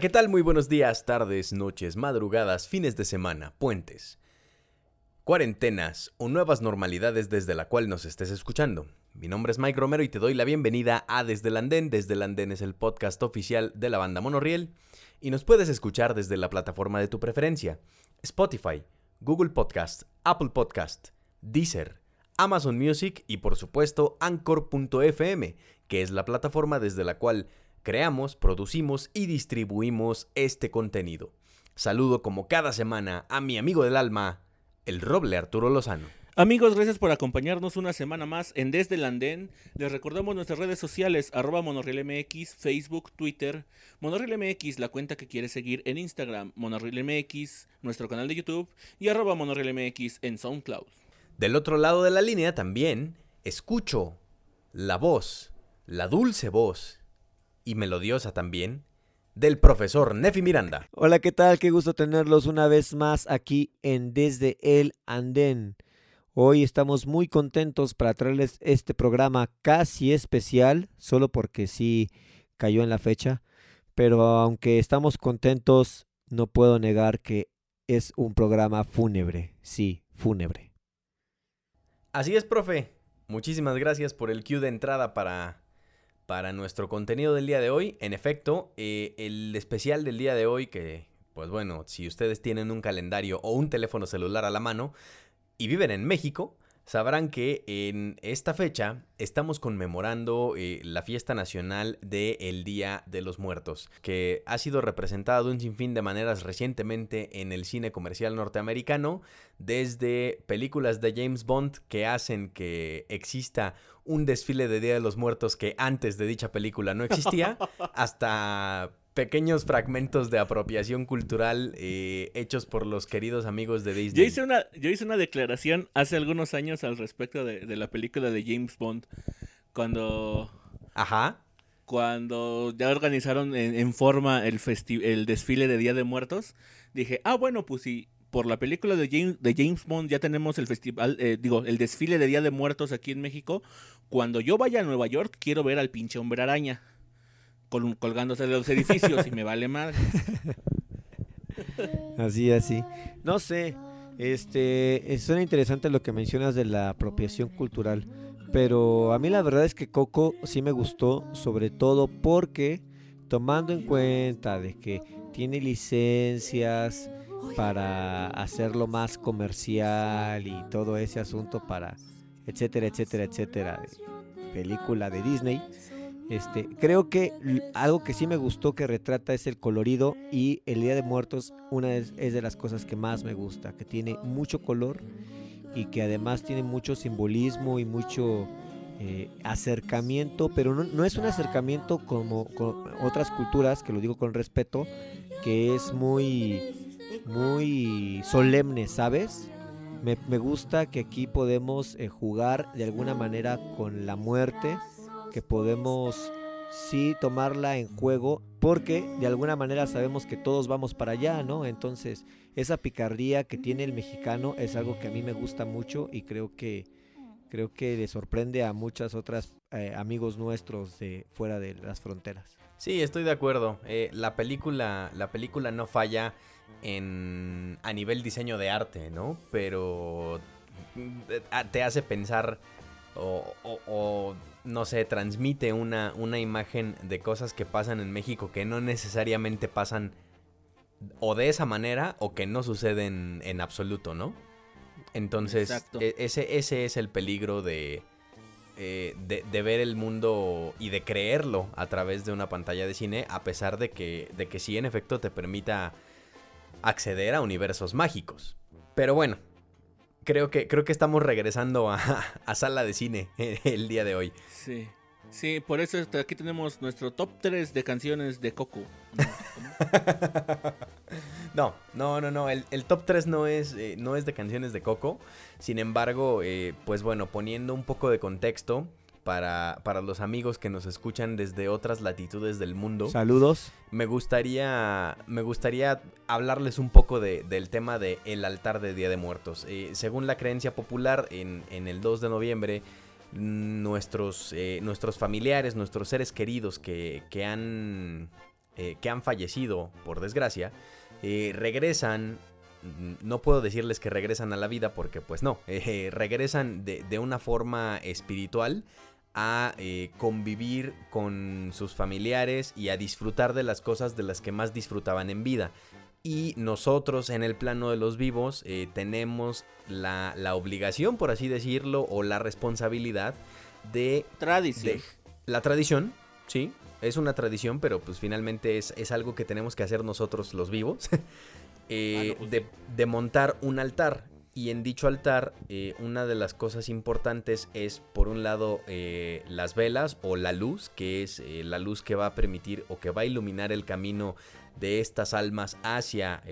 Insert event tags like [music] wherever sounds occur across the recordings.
¿qué tal? Muy buenos días, tardes, noches, madrugadas, fines de semana, puentes, cuarentenas o nuevas normalidades desde la cual nos estés escuchando. Mi nombre es Mike Romero y te doy la bienvenida a Desde el Andén. Desde el Andén es el podcast oficial de la banda Monorriel y nos puedes escuchar desde la plataforma de tu preferencia, Spotify, Google Podcast, Apple Podcast, Deezer, Amazon Music y por supuesto Anchor.fm, que es la plataforma desde la cual creamos, producimos y distribuimos este contenido. Saludo como cada semana a mi amigo del alma, el roble Arturo Lozano. Amigos, gracias por acompañarnos una semana más en Desde el Andén. Les recordamos nuestras redes sociales, arroba MX, Facebook, Twitter, MX, la cuenta que quieres seguir en Instagram, MX, nuestro canal de YouTube y arroba MX en SoundCloud. Del otro lado de la línea también escucho la voz, la dulce voz y melodiosa también del profesor Nefi Miranda. Hola, ¿qué tal? Qué gusto tenerlos una vez más aquí en Desde el Andén. Hoy estamos muy contentos para traerles este programa casi especial, solo porque sí cayó en la fecha, pero aunque estamos contentos, no puedo negar que es un programa fúnebre, sí, fúnebre. Así es, profe. Muchísimas gracias por el cue de entrada para para nuestro contenido del día de hoy. En efecto, eh, el especial del día de hoy, que pues bueno, si ustedes tienen un calendario o un teléfono celular a la mano y viven en México, sabrán que en esta fecha estamos conmemorando eh, la fiesta nacional del Día de los Muertos, que ha sido representada de un sinfín de maneras recientemente en el cine comercial norteamericano, desde películas de James Bond que hacen que exista un desfile de Día de los Muertos que antes de dicha película no existía, [laughs] hasta pequeños fragmentos de apropiación cultural eh, hechos por los queridos amigos de Disney. Yo hice una, yo hice una declaración hace algunos años al respecto de, la película de James Bond, cuando... Ajá. Cuando ya organizaron en, forma el, el desfile de Día de Muertos, dije, ah, bueno, pues si por la película de James, de James Bond ya tenemos el festival, eh, digo, el desfile de Día de Muertos aquí en México, cuando yo vaya a Nueva York quiero ver al pinche hombre araña colgándose de los edificios y me vale madre. [laughs] Así, así. No sé, este, eh, suena interesante lo que mencionas de la apropiación cultural, pero a mí la verdad es que Coco sí me gustó, sobre todo porque tomando en cuenta de que tiene licencias para hacerlo más comercial y todo ese asunto para etcétera, etcétera, etcétera, película de Disney. Este, creo que algo que sí me gustó que retrata es el colorido y el Día de Muertos una es, de las cosas que más me gusta, que tiene mucho color y que además tiene mucho simbolismo y mucho eh, acercamiento, pero no, es un acercamiento como con otras culturas, que lo digo con respeto, que es muy, muy solemne, ¿sabes? Me, gusta que aquí podemos eh, jugar de alguna manera con la muerte que podemos sí tomarla en juego porque de alguna manera sabemos que todos vamos para allá, ¿no? Entonces, esa picardía que tiene el mexicano es algo que a mí me gusta mucho y creo que creo que le sorprende a muchas otras eh, amigos nuestros de fuera de las fronteras. Sí, estoy de acuerdo. Eh, la película la película no falla en a nivel diseño de arte, ¿no? Pero mm, te hace pensar o, no sé, transmite una, una imagen de cosas que pasan en México que no necesariamente pasan o de esa manera o que no suceden en absoluto, ¿no? Entonces, e, ese, ese es el peligro de, eh, de, de, ver el mundo y de creerlo a través de una pantalla de cine, a pesar de que, de que sí en efecto te permita acceder a universos mágicos. Pero bueno, creo que, creo que estamos regresando a, sala de cine [laughs] el día de hoy. Sí. Sí, por eso aquí tenemos nuestro top 3 de canciones de Coco. No, [laughs] no, no, no. El, top 3 no es, eh, no es de canciones de Coco. Sin embargo, eh, pues bueno, poniendo un poco de contexto, para, para los amigos que nos escuchan desde otras latitudes del mundo. Saludos. Me gustaría, me gustaría hablarles un poco de, del tema del el altar de Día de Muertos. Eh, según la creencia popular, en, en, el 2 de noviembre, nuestros, eh, nuestros familiares, nuestros seres queridos que, que han eh, que han fallecido, por desgracia, regresan, mm, no puedo decirles que regresan a la vida porque pues no, [laughs] eh, regresan de, de, una forma espiritual a eh, convivir con sus familiares y a disfrutar de las cosas de las que más disfrutaban en vida. Y nosotros en el plano de los vivos eh, tenemos la, la, obligación, por así decirlo, o la responsabilidad de... Tradición. De, la tradición, sí, es una tradición, pero pues finalmente es, es algo que tenemos que hacer nosotros los vivos. [laughs] eh, ah, no, pues de, de montar un altar y en dicho altar, eh, una de las cosas importantes es, por un lado, eh, las velas o la luz, que es eh, la luz que va a permitir o que va a iluminar el camino de estas almas hacia,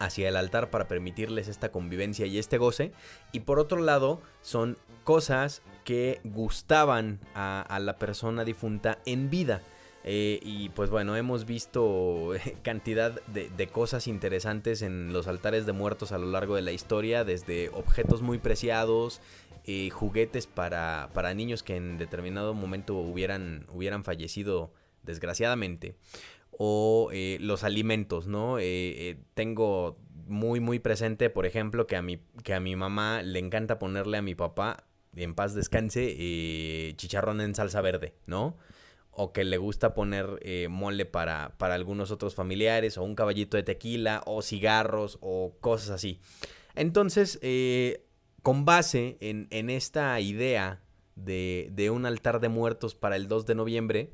hacia el altar para permitirles esta convivencia y este goce. Y por otro lado, son cosas que gustaban a la persona difunta en vida. Eh, y pues bueno, hemos visto [laughs] cantidad de, cosas interesantes en los altares de muertos a lo largo de la historia, desde objetos muy preciados, eh, juguetes para, para, niños que en determinado momento hubieran, hubieran fallecido desgraciadamente, o eh, los alimentos, ¿no? Eh, tengo muy muy presente, por ejemplo, que a mi, que a mi mamá le encanta ponerle a mi papá, en paz descanse, eh, chicharrón en salsa verde, ¿no? O que le gusta poner eh, mole para, para, algunos otros familiares, o un caballito de tequila, o cigarros, o cosas así. Entonces, eh, con base en, en esta idea de, de, un altar de muertos para el 2 de noviembre,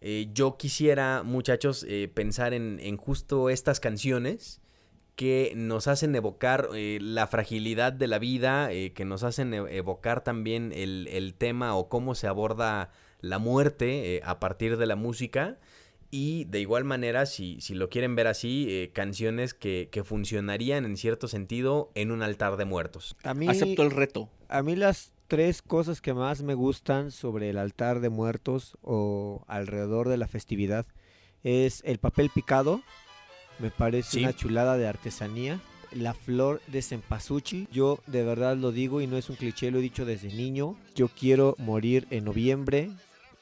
eh, yo quisiera, muchachos, pensar en, en, justo estas canciones que nos hacen evocar la fragilidad de la vida, que nos hacen evocar también el, el tema o cómo se aborda la muerte eh, a partir de la música. Y de igual manera, si, si lo quieren ver así, eh, canciones que, que, funcionarían en cierto sentido en un altar de muertos. A mí, Acepto el reto. A mí las tres cosas que más me gustan sobre el altar de muertos o alrededor de la festividad es el papel picado. Me parece sí. una chulada de artesanía. La flor de cempasúchil, yo de verdad lo digo y no es un cliché, lo he dicho desde niño. Yo quiero morir en noviembre,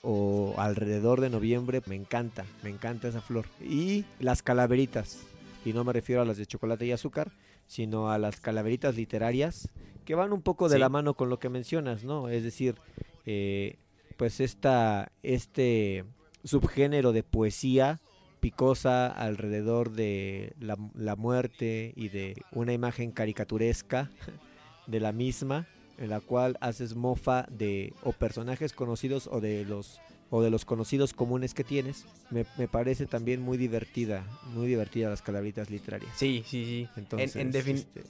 o alrededor de noviembre. Me encanta, me encanta esa flor. Y las calaveritas, y no me refiero a las de chocolate y azúcar, sino a las calaveritas literarias, que van un poco de sí. la mano con lo que mencionas, ¿no? Es decir, eh, pues esta, este subgénero de poesía picosa alrededor de la, la muerte y de una imagen caricaturesca [laughs] de la misma en la cual haces mofa de o personajes conocidos o de los o de los conocidos comunes que tienes, me, me parece también muy divertida, muy divertida las calaveritas literarias. Sí, sí, sí. Entonces, en, en este...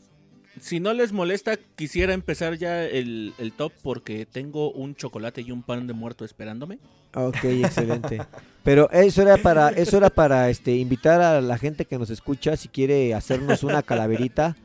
si no les molesta, quisiera empezar ya el, el, top porque tengo un chocolate y un pan de muerto esperándome. Ok, excelente. Pero eso era para, eso era para este invitar a la gente que nos escucha si quiere hacernos una calaverita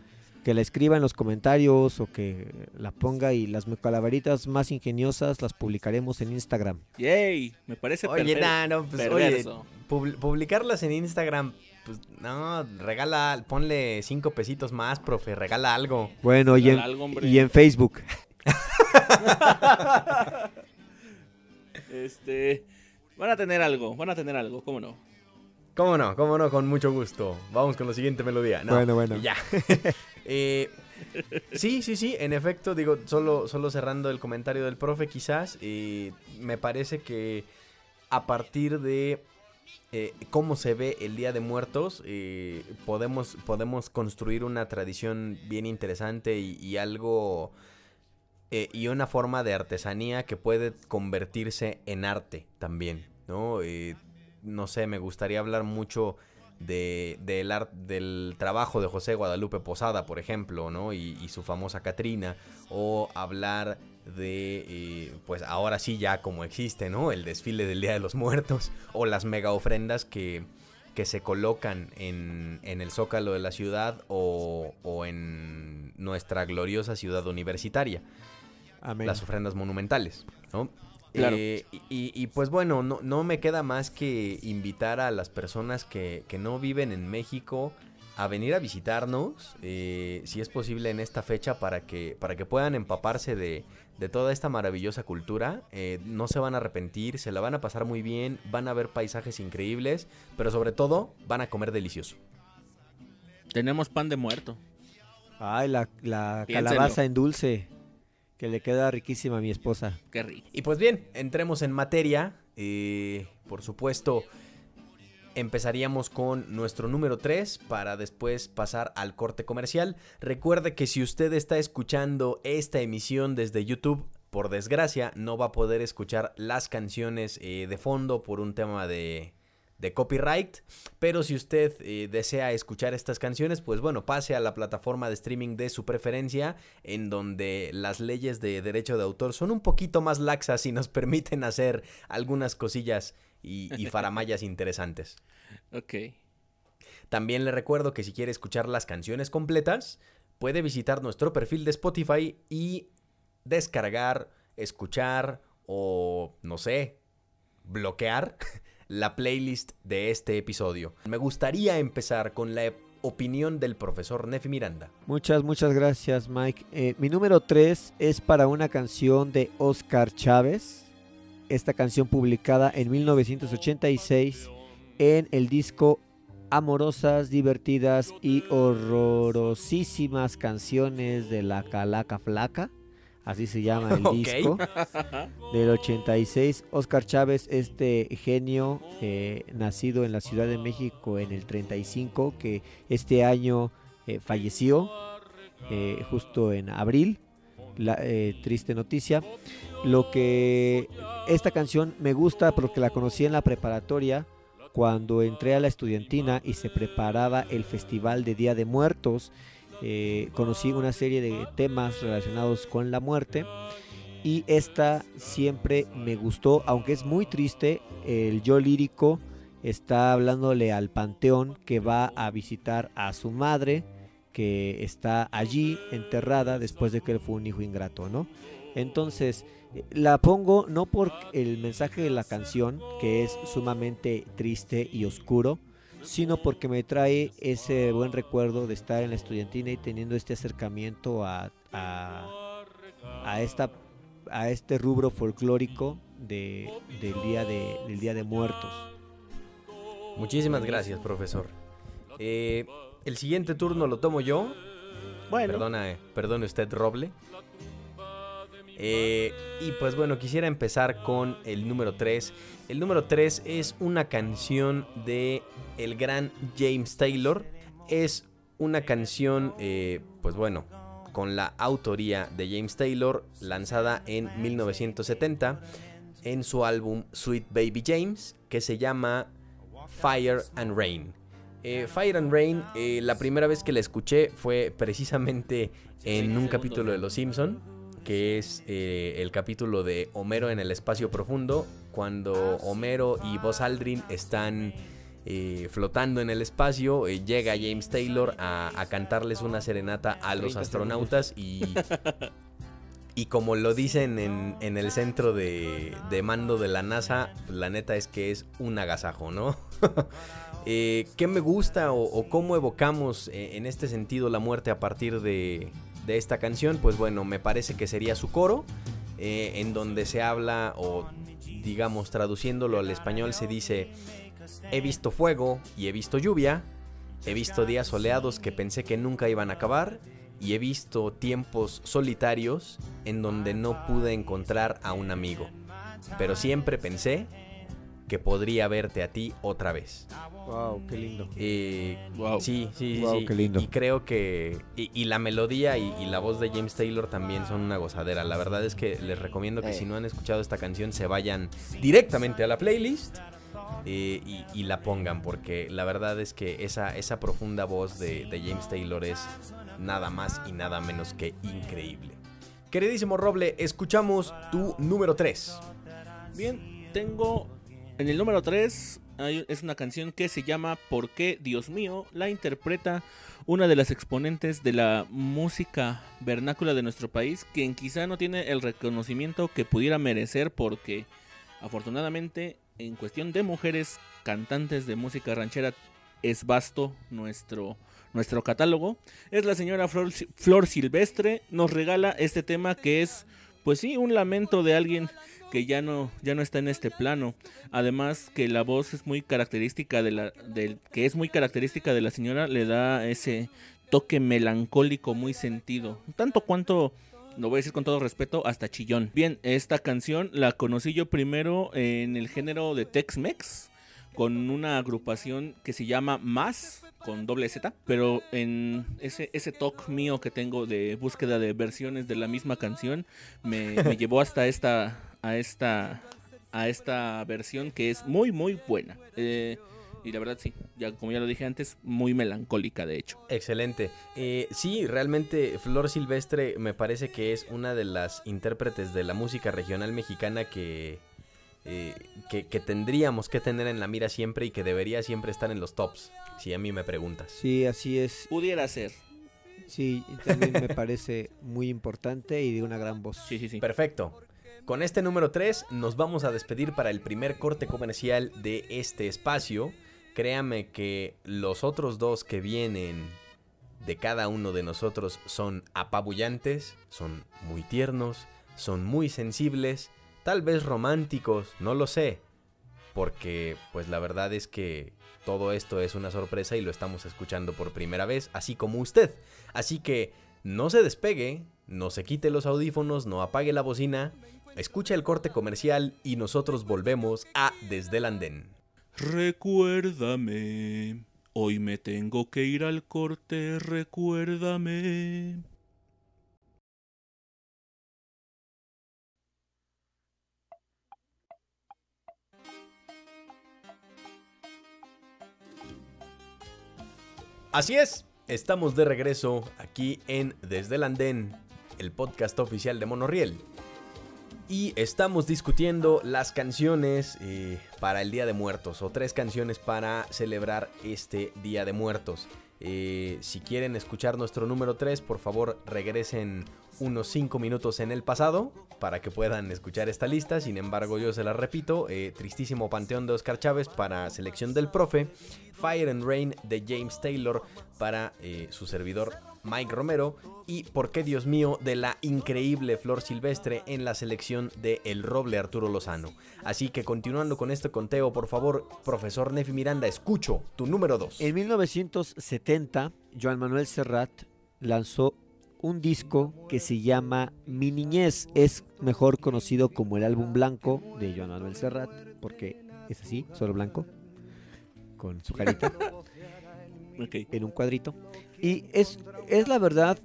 que la escriba en los comentarios o que la ponga y las calaveritas más ingeniosas las publicaremos en Instagram. Yay, me parece Oye, nah, no, pues, oye, pub publicarlas en Instagram, pues no, regala, ponle cinco pesitos más, profe, regala algo. Bueno, regala y, en, algo, y en Facebook. este, van a tener algo, van a tener algo, ¿cómo no? ¿Cómo no? ¿Cómo no? Con mucho gusto. Vamos con la siguiente melodía. No, bueno, bueno. Ya. [laughs] eh, sí, sí, sí. En efecto, digo, solo, solo cerrando el comentario del profe, quizás. Me parece que a partir de eh, cómo se ve el Día de Muertos, eh, podemos, podemos construir una tradición bien interesante y, y algo. Eh, y una forma de artesanía que puede convertirse en arte también, ¿no? No sé, me gustaría hablar mucho de, de el art, del trabajo de José Guadalupe Posada, por ejemplo, ¿no? Y, y su famosa Catrina, o hablar de, eh, pues ahora sí ya como existe, ¿no? El desfile del Día de los Muertos, o las mega ofrendas que, que se colocan en, en, el zócalo de la ciudad o, o en nuestra gloriosa ciudad universitaria. Amén. Las ofrendas monumentales, ¿no? Claro. Eh, y, y, pues bueno, no, no, me queda más que invitar a las personas que, que, no viven en México a venir a visitarnos, eh, si es posible en esta fecha, para que, para que puedan empaparse de, de toda esta maravillosa cultura. Eh, no se van a arrepentir, se la van a pasar muy bien, van a ver paisajes increíbles, pero sobre todo van a comer delicioso. Tenemos pan de muerto. Ay, la, la calabaza en dulce, que le queda riquísima a mi esposa. Qué rico. Y pues bien, entremos en materia. Eh, por supuesto, empezaríamos con nuestro número 3 para después pasar al corte comercial. Recuerde que si usted está escuchando esta emisión desde YouTube, por desgracia, no va a poder escuchar las canciones eh, de fondo por un tema de, de copyright. Pero si usted eh, desea escuchar estas canciones, pues bueno, pase a la plataforma de streaming de su preferencia, en donde las leyes de derecho de autor son un poquito más laxas y nos [laughs] permiten hacer algunas cosillas y, y [laughs] faramayas interesantes. Ok. También le recuerdo que si quiere escuchar las canciones completas, puede visitar nuestro perfil de Spotify y descargar, escuchar o, no sé, bloquear [laughs] la playlist de este episodio. Me gustaría empezar con la opinión del profesor Nefi Miranda. Muchas, muchas gracias, Mike. Eh, mi número 3 es para una canción de Oscar Chávez. Esta canción publicada en 1986 en el disco Amorosas, divertidas y horrorosísimas canciones de la Calaca Flaca. Así se llama el [laughs] disco. Del 86, Oscar Chávez, este genio eh, nacido en la Ciudad de México en el 35, que este año eh, falleció eh, justo en abril. La, triste noticia. Lo que esta canción me gusta porque la conocí en la preparatoria cuando entré a la estudiantina y se preparaba el festival de Día de Muertos. Eh, conocí una serie de temas relacionados con la muerte y esta siempre me gustó, aunque es muy triste, el yo lírico está hablándole al panteón que va a visitar a su madre, que está allí enterrada después de que él fue un hijo ingrato, ¿no? Entonces, la pongo no por el mensaje de la canción, que es sumamente triste y oscuro, sino porque me trae ese buen recuerdo de estar en la estudiantina y teniendo este acercamiento a, a, a esta a este rubro folclórico de, del, día de, del Día de Muertos. Muchísimas gracias, profesor. Eh, el siguiente turno lo tomo yo. Bueno, Perdona, eh, perdone usted, Roble. Eh, y pues bueno, quisiera empezar con el número 3. El número 3 es una canción de el gran James Taylor. Es una canción, eh, pues bueno, con la autoría de James Taylor, lanzada en 1970 en su álbum Sweet Baby James, que se llama Fire and Rain. Eh, Fire and Rain, la primera vez que la escuché fue precisamente en un capítulo de Los Simpson, que es eh, el capítulo de Homero en el espacio profundo, cuando Homero y Buzz Aldrin están eh, flotando en el espacio, eh, llega James Taylor a, a cantarles una serenata a los 30 astronautas y, y como lo dicen en, en el centro de, de mando de la NASA, la neta es que es un agasajo, ¿no? [laughs] ¿Qué me gusta o, o cómo evocamos en este sentido la muerte a partir de, de esta canción? Pues bueno, me parece que sería su coro, eh, en donde se habla, o digamos traduciéndolo al español, se dice, he visto fuego y he visto lluvia, he visto días soleados que pensé que nunca iban a acabar, y he visto tiempos solitarios en donde no pude encontrar a un amigo. Pero siempre pensé que podría verte a ti otra vez. wow, qué lindo. Eh, Wow. Sí, sí, sí, Wow, sí. qué lindo. Y creo que. Y, y la melodía y, y la voz de James Taylor también son una gozadera. La verdad es que les recomiendo que Eh. si no han escuchado esta canción se vayan directamente a la playlist eh, y, y la pongan. Porque la verdad es que esa, esa profunda voz de, de James Taylor es nada más y nada menos que increíble. Queridísimo Roble, escuchamos tu número 3. Bien, tengo en el número 3 es una canción que se llama ¿Por qué Dios mío? La interpreta una de las exponentes de la música vernácula de nuestro país, quien quizá no tiene el reconocimiento que pudiera merecer porque afortunadamente en cuestión de mujeres cantantes de música ranchera es vasto nuestro, nuestro catálogo. Es la señora Flor, Flor Silvestre, nos regala este tema que es, pues sí, un lamento de alguien que ya no, ya no está en este plano. Además que la voz es muy característica de la, del, que es muy característica de la señora, le da ese toque melancólico muy sentido. Tanto cuanto, lo voy a decir con todo respeto, hasta chillón. Bien, esta canción la conocí yo primero en el género de Tex-Mex con una agrupación que se llama Más con doble Z, pero en ese, ese talk mío que tengo de búsqueda de versiones de la misma canción me, me [laughs] llevó hasta esta a esta a esta versión que es muy muy buena. Eh, y la verdad sí, ya como ya lo dije antes, muy melancólica de hecho. Excelente. Eh, sí, realmente Flor Silvestre me parece que es una de las intérpretes de la música regional mexicana que, eh, que, tendríamos que tener en la mira siempre y que debería siempre estar en los tops, si a mí me preguntas. Sí, así es. Pudiera ser. Sí, también me parece muy importante y de una gran voz. Sí, sí, sí. Perfecto. Con este número 3 nos vamos a despedir para el primer corte comercial de este espacio. Créame que los otros dos que vienen de cada uno de nosotros son apabullantes, son muy tiernos, son muy sensibles, tal vez románticos, no lo sé. Porque pues la verdad es que todo esto es una sorpresa y lo estamos escuchando por primera vez, así como usted. Así que no se despegue, no se quite los audífonos, no apague la bocina Escucha el corte comercial y nosotros volvemos a Desde el Andén. Recuérdame, hoy me tengo que ir al corte, recuérdame. Así es, estamos de regreso aquí en Desde el Andén, el podcast oficial de Monoriel y estamos discutiendo las canciones eh, para el Día de Muertos o tres canciones para celebrar este Día de Muertos. Eh, si quieren escuchar nuestro número 3, por favor regresen unos 5 minutos en el pasado para que puedan escuchar esta lista. Sin embargo, yo se la repito: eh, Tristísimo Panteón de Oscar Chávez para Selección del Profe, Fire and Rain de James Taylor para su servidor Mike Romero y por qué Dios mío de la increíble Flor Silvestre en la selección de El Roble Arturo Lozano. Así que continuando con este conteo, por favor, profesor Nefi Miranda, escucho tu número 2. En 1970, Joan Manuel Serrat lanzó un disco que se llama Mi Niñez. Es mejor conocido como el álbum blanco de Joan Manuel Serrat, porque es así, solo blanco, con su carita. [laughs] En un cuadrito. Y es, es la verdad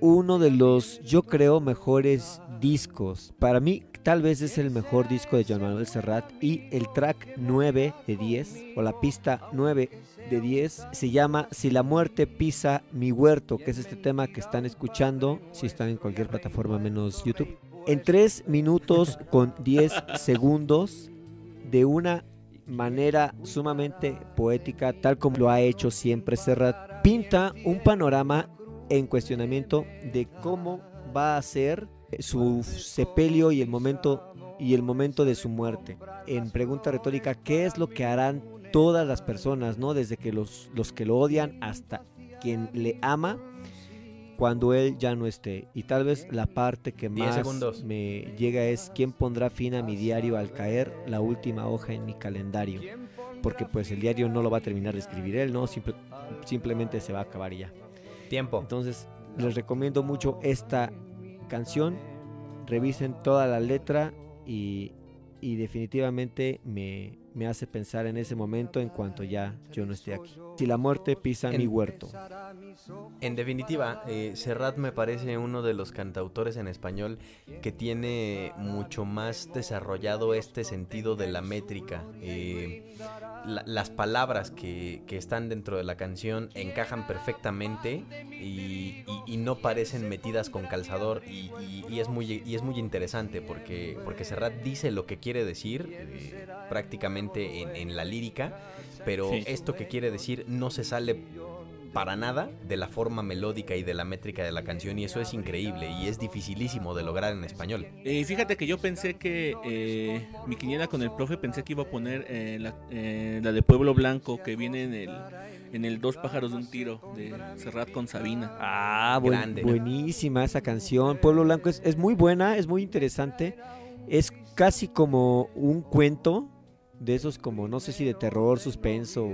uno de los, yo creo, mejores discos. Para mí, tal vez es el mejor disco de Joan Manuel Serrat. Y el track 9 de 10, o la pista 9 de 10, se llama Si la muerte pisa mi huerto, que es este tema que están escuchando, si están en cualquier plataforma menos YouTube. En 3 minutos con 10 segundos, de una manera sumamente poética, tal como lo ha hecho siempre Serrat, pinta un panorama en cuestionamiento de cómo va a ser su sepelio y el momento y el momento de su muerte. En pregunta retórica, ¿qué es lo que harán todas las personas, no? Desde que los, los que lo odian hasta quien le ama cuando él ya no esté. Y tal vez la parte que más me llega es quién pondrá fin a mi diario al caer la última hoja en mi calendario. Porque pues el diario no lo va a terminar de escribir él, ¿no? Simplemente se va a acabar y ya. Tiempo. Entonces les recomiendo mucho esta canción. Revisen toda la letra y, y definitivamente me, me hace pensar en ese momento en cuanto ya yo no esté aquí. Si la muerte pisa mi huerto. En definitiva, eh, Serrat me parece uno de los cantautores en español que tiene mucho más desarrollado este sentido de la métrica. Eh, las palabras que, están dentro de la canción encajan perfectamente y, no parecen metidas con calzador y, es, muy, y es muy interesante porque, porque Serrat dice lo que quiere decir eh, prácticamente en, la lírica, pero esto que quiere decir no se sale para nada de la forma melódica y de la métrica de la canción y eso es increíble y es dificilísimo de lograr en español. Eh, fíjate que yo pensé que eh, mi quiniela con el profe pensé que iba a poner eh, la, eh, la de Pueblo Blanco que viene en el en el Dos pájaros de un tiro de Serrat con Sabina. Ah, buen- Grande, ¿no? buenísima esa canción. Pueblo Blanco es, es muy buena, es muy interesante. Es casi como un cuento de esos como, no sé si de terror, suspenso.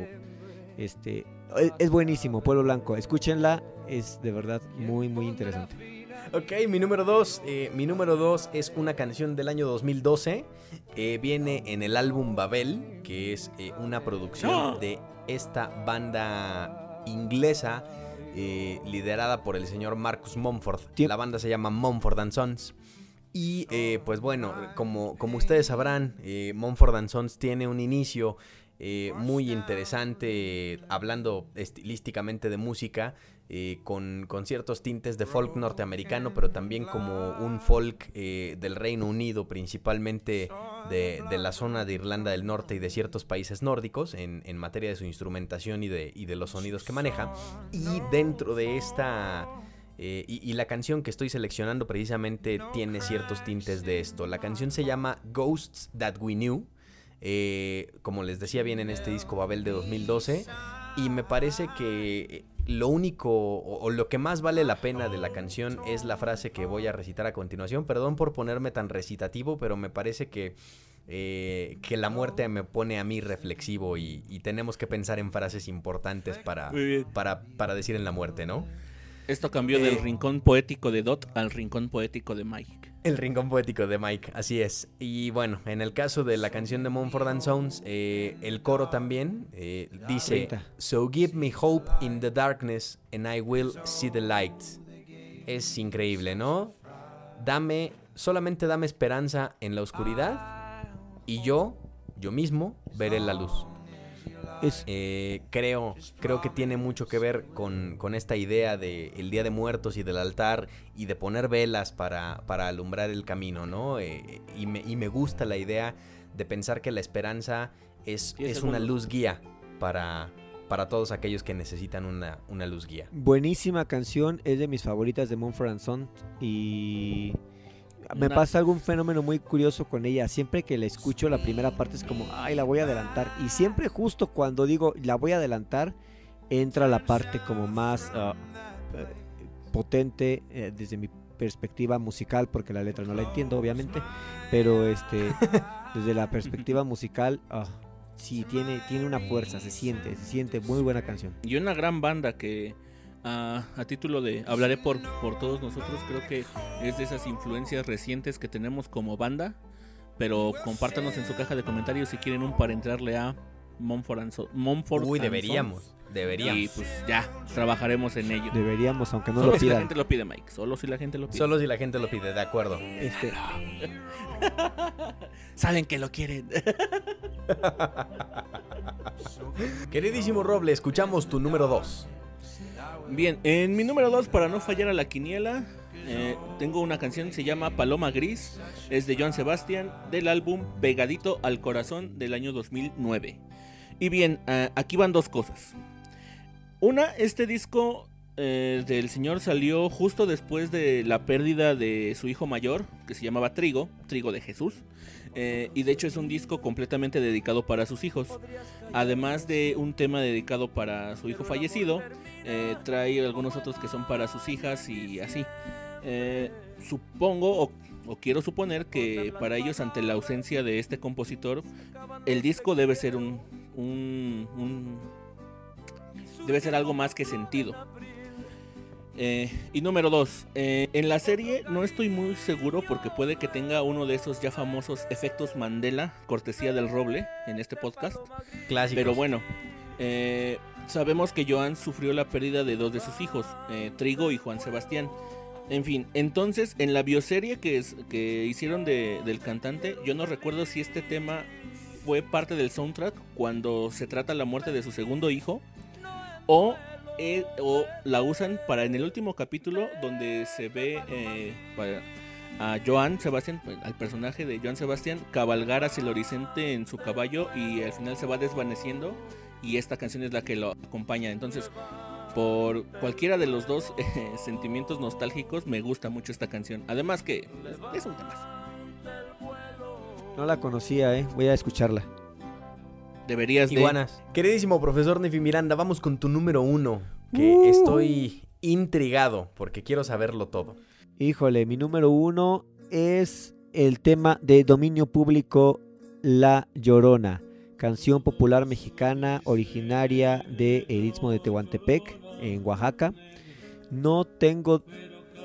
Este, es, es buenísimo, Pueblo Blanco. Escúchenla, es de verdad muy, muy interesante. Ok, mi número dos, eh, mi número dos es una canción del año 2012. eh, viene en el álbum Babel, que es eh, una producción ¡Ah! de esta banda inglesa eh, liderada por el señor Marcus Mumford. La banda se llama Mumford and Sons. Y eh, pues bueno, como, como ustedes sabrán, eh, Mumford Sons tiene un inicio eh, muy interesante, hablando estilísticamente de música, eh, con, con ciertos tintes de folk norteamericano, pero también como un folk eh, del Reino Unido, principalmente de, de la zona de Irlanda del Norte y de ciertos países nórdicos, en, en materia de su instrumentación y de, y de los sonidos que maneja. Y dentro de esta... eh, y, y la canción que estoy seleccionando precisamente tiene ciertos tintes de esto. La canción se llama Ghosts That We Knew. eh, como les decía bien en este disco Babel de 2012. Y me parece que eh, lo único o, o lo que más vale la pena de la canción es la frase que voy a recitar a continuación. Perdón por ponerme tan recitativo, pero me parece que, eh, que la muerte me pone a mí reflexivo y, y tenemos que pensar en frases importantes para, para, para decir en la muerte, ¿no? Esto cambió del Eh. rincón poético de Dot al rincón poético de Mike. El rincón poético de Mike, así es. Y bueno, en el caso de la canción de Mumford and Sons, eh, el coro también eh, dice. So give me hope in the darkness and I will see the light. Es increíble, ¿no? Dame, solamente dame esperanza en la oscuridad y yo, yo mismo, veré la luz. Es, Eh, creo, creo que tiene mucho que ver con, con esta idea de el Día de Muertos y del altar y de poner velas para, para alumbrar el camino, ¿no? Eh, y, me, y me gusta la idea de pensar que la esperanza es, es una luz guía para, para todos aquellos que necesitan una, una luz guía. buenísima canción, es de mis favoritas de Mumford and Sons y me Una- pasa algún fenómeno muy curioso con ella. Siempre que la escucho la primera parte es como, ay, la voy a adelantar. Y siempre justo cuando digo la voy a adelantar, entra la parte como más eh, potente eh, desde mi perspectiva musical, porque la letra no la entiendo, obviamente. Pero este, [laughs] desde la perspectiva musical, ah, sí, tiene, tiene una fuerza, se siente, se siente muy buena canción. Y una gran banda que ah, a título de hablaré por, por todos nosotros, creo que es de esas influencias recientes que tenemos como banda. Pero compártanos en su caja de comentarios si quieren un para entrarle a and Sons. Mumford Uy, and deberíamos, Sons. deberíamos. Y pues ya, trabajaremos en ello. Deberíamos, aunque no Solo lo si la pidan. gente lo pide, Mike. Solo si la gente lo pide. Solo si la gente lo pide, de acuerdo. Este, [laughs] Saben que lo quieren. [laughs] Queridísimo Roble, escuchamos tu número 2. Bien, en mi número 2, para no fallar a la quiniela, eh, tengo una canción se llama Paloma Gris. Es de Joan Sebastian, del álbum Pegadito al Corazón del año 2009. Y bien, ah, aquí van dos cosas. Una, este disco eh, del señor salió justo después de la pérdida de su hijo mayor, que se llamaba Trigo, Trigo de Jesús. Eh, y de hecho es un disco completamente dedicado para sus hijos. Además de un tema dedicado para su hijo fallecido, eh, trae algunos otros que son para sus hijas y así. Eh, supongo o, quiero suponer que para ellos ante la ausencia de este compositor, el disco debe ser un- un- debe ser algo más que sentido. Eh, y número dos, eh, en la serie no estoy muy seguro porque puede que tenga uno de esos ya famosos efectos Mandela, cortesía del roble en este podcast. Clásico. Pero bueno, eh, sabemos que Joan sufrió la pérdida de dos de sus hijos, eh, Trigo y Juan Sebastián. En fin, entonces en la bioserie que, es, que hicieron de- del cantante, yo no recuerdo si este tema fue parte del soundtrack cuando se trata la muerte de su segundo hijo o, eh, o la usan para en el último capítulo donde se ve eh, para- a Joan Sebastián, pues, al personaje de Joan Sebastián, cabalgar hacia el horizonte en su caballo y al final se va desvaneciendo y esta canción es la que lo acompaña. Entonces, por cualquiera de los dos [laughs] eh, sentimientos nostálgicos, me gusta mucho esta canción. Además que es un tema. No la conocía, ¿eh? Voy a escucharla. Deberías de... Iguanas. Queridísimo profesor Nefi Miranda, vamos con tu número uno. Que Uh. estoy intrigado porque quiero saberlo todo. Híjole, mi número uno es el tema de dominio público La Llorona, canción popular mexicana originaria de el Istmo de Tehuantepec, en Oaxaca. No tengo,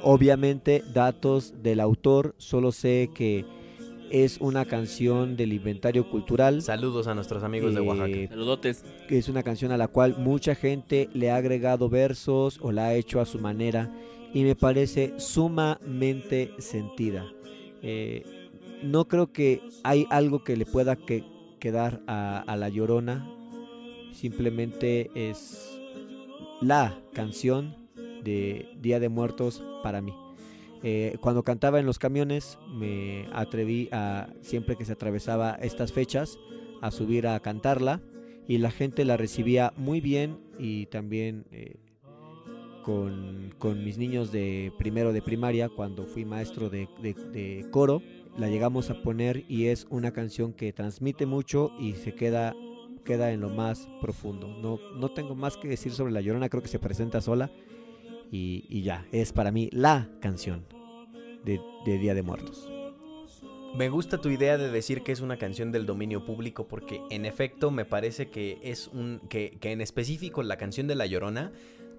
obviamente, datos del autor, solo sé que es una canción del inventario cultural. Saludos a nuestros amigos de eh, Oaxaca. Saludotes. que es una canción a la cual mucha gente le ha agregado versos o la ha hecho a su manera y me parece sumamente sentida. Eh, no creo que hay algo que le pueda que- quedar a, a La Llorona, simplemente es la canción de Día de Muertos para mí. Eh, cuando cantaba en los camiones me atreví a, siempre que se atravesaba estas fechas, a subir a cantarla y la gente la recibía muy bien y también eh, con, con mis niños de primero de primaria cuando fui maestro de, de- de coro la llegamos a poner y es una canción que transmite mucho y se queda queda en lo más profundo. No, no tengo más que decir sobre la llorona creo que se presenta sola y, y ya es para mí la canción de, de Día de Muertos Me gusta tu idea de decir que es una canción del dominio público porque en efecto me parece que es un que, que en específico la canción de La Llorona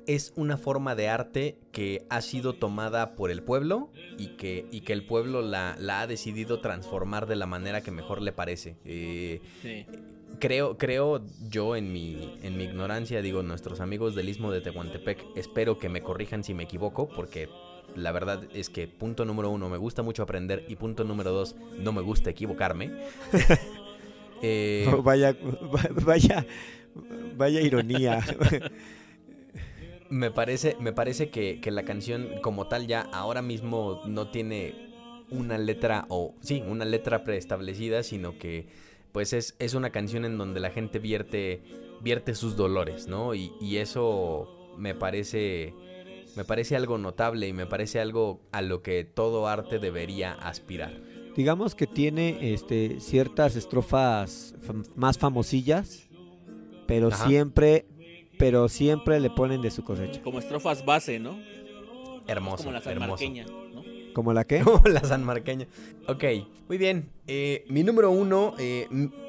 es una forma de arte que ha sido tomada por el pueblo y que, y que el pueblo la, la ha decidido transformar de la manera que mejor le parece. Eh, Sí. Creo, creo yo en mi, en mi ignorancia, digo, nuestros amigos del Istmo de Tehuantepec, espero que me corrijan si me equivoco, porque la verdad es que punto número uno, me gusta mucho aprender, y punto número dos, no me gusta equivocarme. [laughs] Eh, vaya vaya vaya ironía me parece, me parece que, que la canción como tal ya ahora mismo no tiene una letra, o sí, una letra preestablecida, sino que pues es, es una canción en donde la gente vierte, vierte sus dolores, ¿no? Y, y eso me parece, me parece algo notable y me parece algo a lo que todo arte debería aspirar. digamos que tiene este ciertas estrofas fam- más famosillas pero Ajá. siempre pero siempre le ponen de su cosecha Como estrofas base, ¿no? Hermoso, Como la hermoso. Como la que [laughs] Como la sanmarqueña. Ok, muy bien. Eh, mi número uno, eh,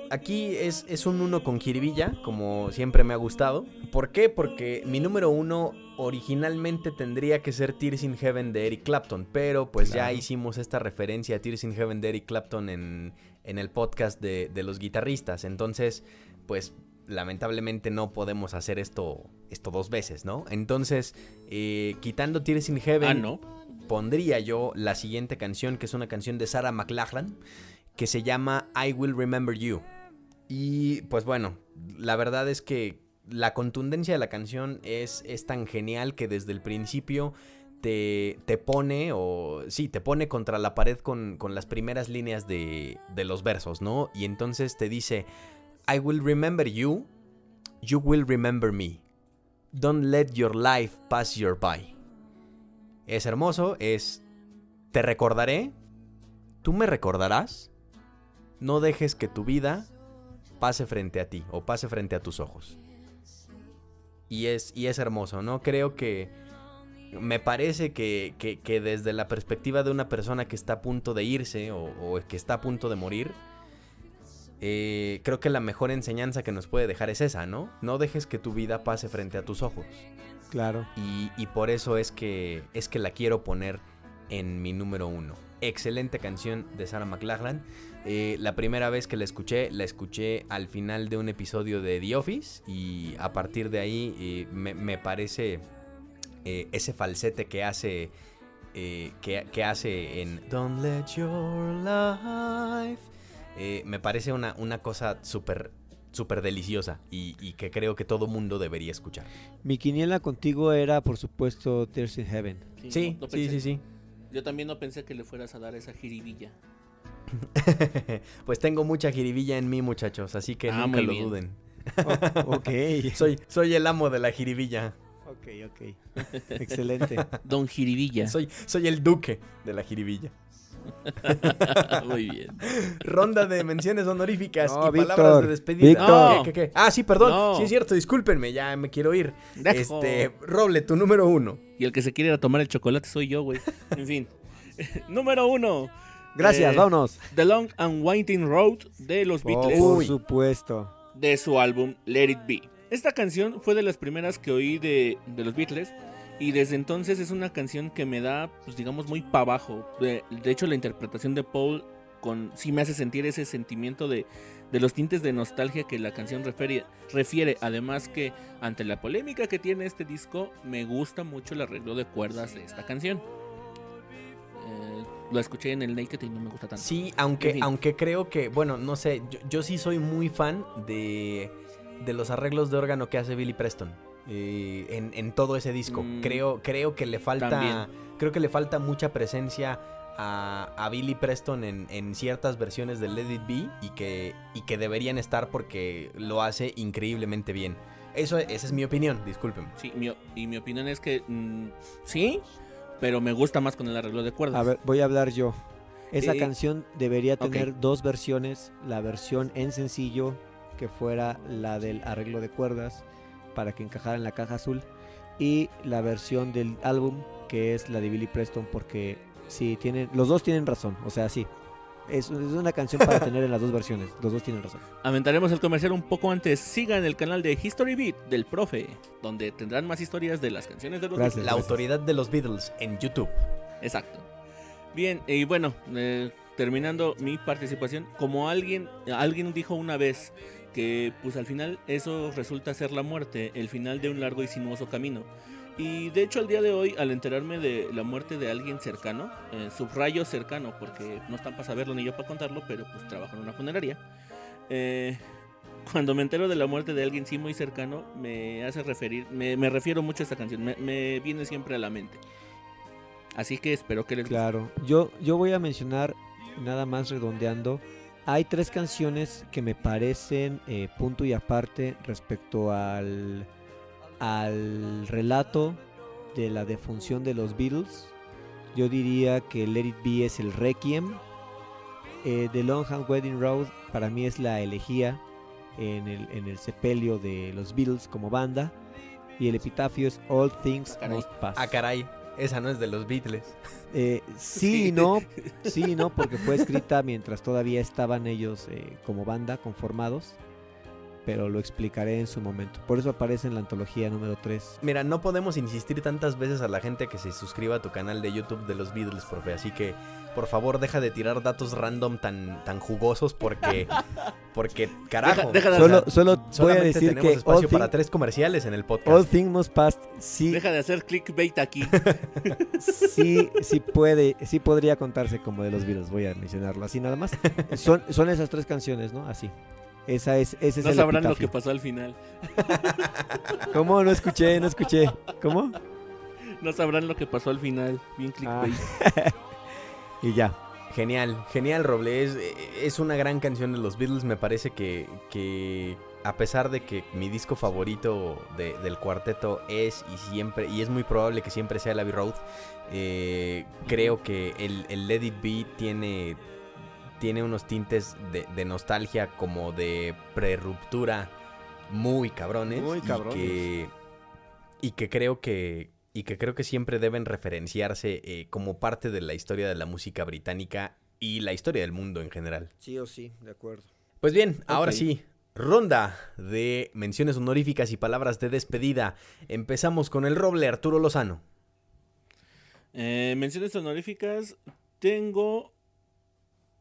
aquí es, es un uno con jiribilla, como siempre me ha gustado. ¿Por qué? Porque mi número uno originalmente tendría que ser Tears in Heaven de Eric Clapton, pero pues ya hicimos esta referencia a Tears in Heaven de Eric Clapton en, en el podcast de, de los guitarristas. Entonces, pues lamentablemente no podemos hacer esto, esto dos veces, ¿no? Entonces, eh, quitando Tears in Heaven Ah, ¿no? Pondría yo la siguiente canción, que es una canción de Sarah McLachlan, que se llama I Will Remember You. Y pues bueno, la verdad es que la contundencia de la canción es, es tan genial que desde el principio te, te pone, o sí, te pone contra la pared con, con las primeras líneas de, de los versos, ¿no? Y entonces te dice, I will remember you, you will remember me. Don't let your life pass your by. Es hermoso, es... Te recordaré, tú me recordarás, no dejes que tu vida pase frente a ti o pase frente a tus ojos. Y es, y es hermoso, ¿no? Creo que me parece que, que- desde la perspectiva de una persona que está a punto de irse o, o que está a punto de morir, eh, creo que la mejor enseñanza que nos puede dejar es esa, ¿no? No dejes que tu vida pase frente a tus ojos. Claro Y, por eso es que, es que la quiero poner en mi número uno. Excelente canción de Sarah McLachlan. Eh, la primera vez que la escuché, la escuché al final de un episodio de The Office. Y a partir de ahí eh, me, me parece eh, ese falsete que hace. que, hace en Don't Let Your Life. me parece una, una cosa súper súper deliciosa y, y que creo que todo mundo debería escuchar. mi quiniela contigo era por supuesto Tears in Heaven Sí, no- no sí, sí, sí. Yo también no pensé que le fueras a dar esa jiribilla. [laughs] pues tengo mucha jiribilla en mí, muchachos, así que Ah, nunca lo bien. duden. ok [laughs] Soy, soy el amo de la jiribilla. Ok, ok. Excelente. Don Jiribilla. Soy, soy el duque de la jiribilla. [laughs] Muy bien. Ronda de menciones honoríficas No, y Víctor, palabras de despedida. Víctor. ¿Qué, qué, qué? Ah, sí, perdón. No. Sí, es cierto, discúlpenme, ya me quiero ir. Dejo. Este, Roble, tu número uno. Y el que se quiere ir a tomar el chocolate soy yo, güey. En fin. [laughs] Número uno. Gracias, Eh, vámonos. The Long and Winding Road de los Oh, Beatles. por supuesto. de su álbum Let It Be. Esta canción fue de las primeras que oí de, de los Beatles y desde entonces es una canción que me da, pues digamos, muy para abajo. De, de hecho, la interpretación de Paul con, sí me hace sentir ese sentimiento de, de los tintes de nostalgia que la canción refiere, refiere. Además que ante la polémica que tiene este disco, me gusta mucho el arreglo de cuerdas de esta canción. Eh, lo escuché en el Naked y no me gusta tanto. Sí, aunque, En fin. aunque creo que, bueno, no sé, yo, yo sí soy muy fan de, de los arreglos de órgano que hace Billy Preston eh, en, en todo ese disco. Mm, creo, creo que le falta, también. creo que le falta mucha presencia a, a Billy Preston en, en ciertas versiones de Let It Be y que, y que deberían estar porque lo hace increíblemente bien. Eso, esa es mi opinión, discúlpenme. Sí, mi, y mi opinión es que mm, sí, pero me gusta más con el arreglo de cuerdas. A ver, voy a hablar yo. Esa Eh, canción debería tener dos versiones. La versión en sencillo, que fuera la del arreglo de cuerdas, para que encajara en la caja azul. Y la versión del álbum, que es la de Billy Preston, porque sí, tienen, los dos tienen razón. O sea, sí. Es, es una canción para [laughs] tener en las dos versiones. Los dos tienen razón. Aventaremos el comercial un poco antes. Sigan el canal de History Beat del profe, donde tendrán más historias de las canciones de los Gracias. Beatles. La autoridad de los Beatles en YouTube. Exacto. Bien, y bueno, eh, terminando mi participación, como alguien, alguien dijo una vez que pues al final eso resulta ser la muerte, el final de un largo y sinuoso camino. Y de hecho al día de hoy, al enterarme de la muerte de alguien cercano, eh, subrayo cercano, porque no están para saberlo ni yo para contarlo, pero pues trabajo en una funeraria. eh, cuando me entero de la muerte de alguien sí muy cercano, me hace referir, me, me refiero mucho a esta canción, me, me viene siempre a la mente. Así que espero que les guste. Claro. Yo, yo voy a mencionar, nada más redondeando, hay tres canciones que me parecen eh, punto y aparte respecto al, al relato de la defunción de los Beatles. Yo diría que Let It Be es el Requiem. Eh, The Long and Wedding Road para mí es la elegía en el, en el sepelio de los Beatles como banda. Y el epitafio es All Things Caray. Must Pass. Ah, caray, esa no es de los Beatles. Eh, [laughs] sí, y no, sí, y no, porque fue escrita mientras todavía estaban ellos eh, como banda conformados, pero lo explicaré en su momento. Por eso aparece en la antología número 3. Mira, no podemos insistir tantas veces a la gente que se suscriba a tu canal de YouTube de los Beatles, profe. Así que, por favor, deja de tirar datos random tan, tan jugosos porque, [laughs] porque, carajo. deja de Solo, hacer- solo voy a solamente decir tenemos que espacio all, para Thing- tres comerciales en el All podcast. Things Must Pass sí, Deja de hacer clickbait aquí. [laughs] sí, sí puede, sí podría contarse como de los Beatles, voy a mencionarlo así nada más. Son, son esas tres canciones, ¿no? Así. Esa es, ese es No el sabrán lo que pasó al final. [laughs] ¿Cómo? No escuché, no escuché. ¿Cómo? No sabrán lo que pasó al final. Bien Ah. clickbait. [laughs] Y ya. Genial, genial, Roble. Es, es una gran canción de los Beatles. Me parece que, que a pesar de que mi disco favorito de- del cuarteto es y siempre, y es muy probable que siempre sea el Abbey Road, eh, creo que el, el Let It Be tiene, tiene unos tintes de, de nostalgia como de preruptura muy cabrones. Muy y cabrones. que- y que creo que y que creo que siempre deben referenciarse eh, como parte de la historia de la música británica y la historia del mundo en general. Sí o sí, de acuerdo. Pues bien, ahora sí, ronda de menciones honoríficas y palabras de despedida. Empezamos con el roble Arturo Lozano. Eh, menciones honoríficas. Tengo.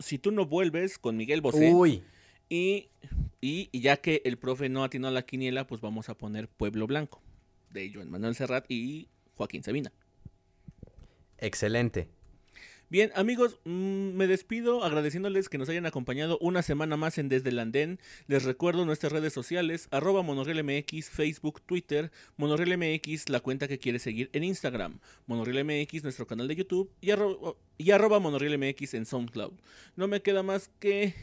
Si tú no vuelves con Miguel Bosé. Uy, Y, y, y ya que el profe no atinó a la quiniela, pues vamos a poner Pueblo Blanco. De Joan Manuel Serrat y Joaquín Sabina. excelente. Bien, amigos, mm, me despido agradeciéndoles que nos hayan acompañado una semana más en Desde el Andén. Les recuerdo nuestras redes sociales, arroba MonorrielMX, Facebook, Twitter, MonorrielMX, la cuenta que quieres seguir en Instagram, MonorrielMX, nuestro canal de YouTube y, arro- y arroba en SoundCloud. No me queda más que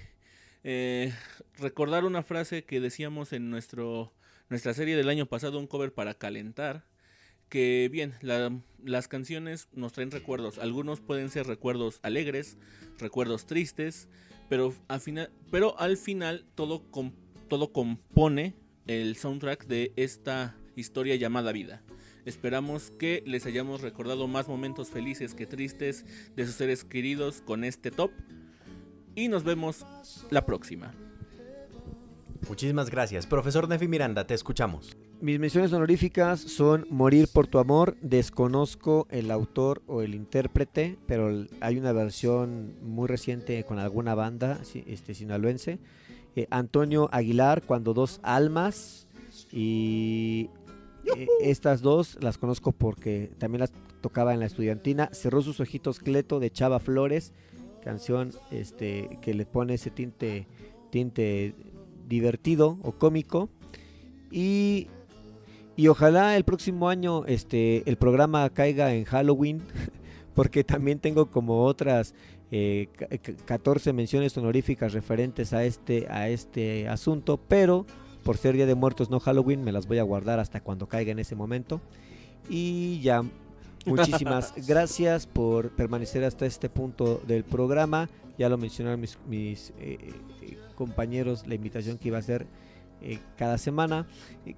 eh, recordar una frase que decíamos en nuestro, nuestra serie del año pasado, un cover para calentar, que bien, las canciones nos traen recuerdos. Algunos pueden ser recuerdos alegres, recuerdos tristes, pero al final, pero al final todo, todo compone el soundtrack de esta historia llamada vida. Esperamos que les hayamos recordado más momentos felices que tristes de sus seres queridos con este top. Y nos vemos la próxima. Muchísimas gracias. Profesor Nefi Miranda, te escuchamos. Mis menciones honoríficas son Morir por tu amor. Desconozco el autor o el intérprete, pero hay una versión muy reciente con alguna banda este, sinaloense. Eh, Antonio Aguilar, Cuando dos almas. Y eh, estas dos las conozco porque también las tocaba en la estudiantina. Cerró sus ojitos Cleto de Chava Flores, canción este, que le pone ese tinte, tinte divertido o cómico. Y y ojalá el próximo año este, el programa caiga en Halloween, [laughs] porque también tengo como otras 14 eh, menciones honoríficas referentes a este, a este asunto, pero por ser Día de Muertos no Halloween, me las voy a guardar hasta cuando caiga en ese momento. Y ya, muchísimas [laughs] gracias por permanecer hasta este punto del programa. Ya lo mencionaron mis, mis eh, eh, compañeros, la invitación que iba a ser eh, cada semana.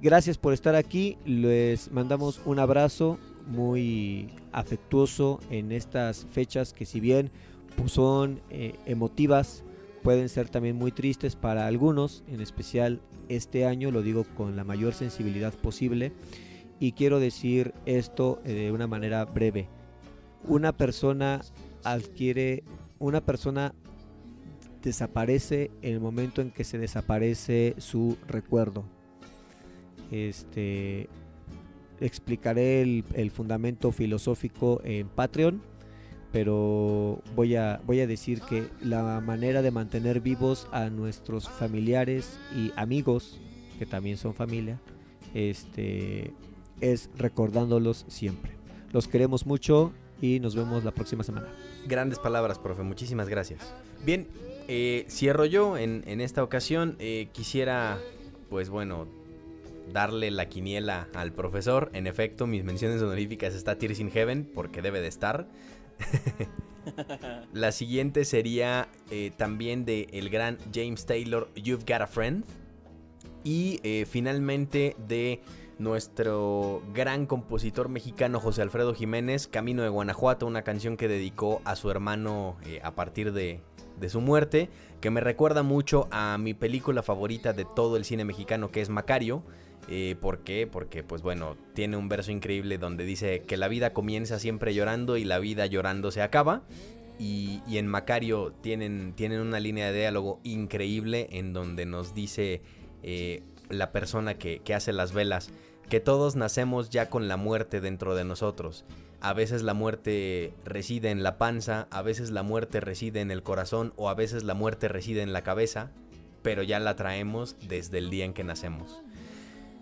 Gracias por estar aquí. Les mandamos un abrazo muy afectuoso en estas fechas que si bien pues, son eh, emotivas, pueden ser también muy tristes para algunos, en especial este año, lo digo con la mayor sensibilidad posible. Y quiero decir esto eh, de una manera breve. Una persona adquiere, una persona desaparece en el momento en que se desaparece su recuerdo. Este explicaré el, fundamento filosófico en Patreon, pero voy a, voy a decir que la manera de mantener vivos a nuestros familiares y amigos, que también son familia, este, es recordándolos siempre. Los queremos mucho y nos vemos la próxima semana. Grandes palabras, profe. Muchísimas gracias. Bien, eh, cierro yo en, esta ocasión. Eh, quisiera, pues bueno, darle la quiniela al profesor. En efecto, mis menciones honoríficas está Tears in Heaven, porque debe de estar. [laughs] la siguiente sería eh, también de el gran James Taylor, You've Got a Friend. Y finalmente de nuestro gran compositor mexicano José Alfredo Jiménez, Camino de Guanajuato, una canción que dedicó a su hermano a partir de, de su muerte, que me recuerda mucho a mi película favorita de todo el cine mexicano, que es Macario. Eh, ¿Por qué? Porque, pues bueno, tiene un verso increíble donde dice que la vida comienza siempre llorando y la vida llorando se acaba. Y, en Macario tienen, tienen, una línea de diálogo increíble en donde nos dice eh, la persona que, que hace las velas que todos nacemos ya con la muerte dentro de nosotros a veces la muerte reside en la panza, a veces la muerte reside en el corazón o a veces la muerte reside en la cabeza, pero ya la traemos desde el día en que nacemos.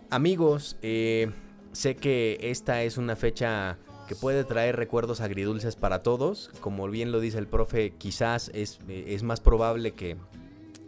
Amigos, eh, sé que esta es una fecha que puede traer recuerdos agridulces para todos. Como bien lo dice el profe, quizás es, es más probable que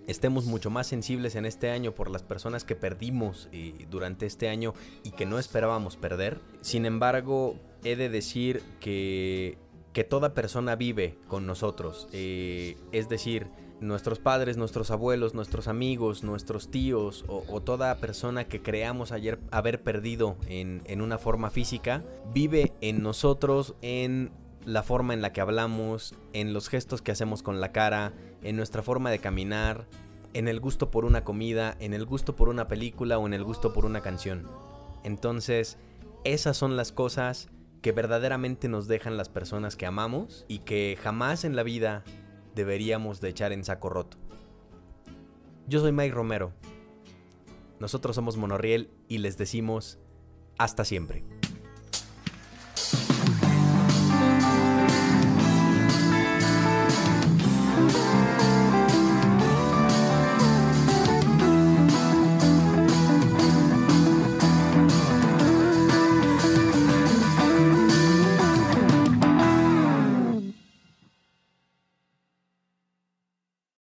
estemos mucho más sensibles en este año por las personas que perdimos eh, durante este año y que no esperábamos perder. Sin embargo, he de decir que, que toda persona vive con nosotros. Eh, es decir, nuestros padres, nuestros abuelos, nuestros amigos, nuestros tíos o, toda persona que creamos ayer haber perdido en, en una forma física, vive en nosotros en la forma en la que hablamos, en los gestos que hacemos con la cara, en nuestra forma de caminar, en el gusto por una comida, en el gusto por una película o en el gusto por una canción. Entonces, esas son las cosas que verdaderamente nos dejan las personas que amamos y que jamás en la vida deberíamos de echar en saco roto. Yo soy Mike Romero. Nosotros somos Monorriel y les decimos hasta siempre.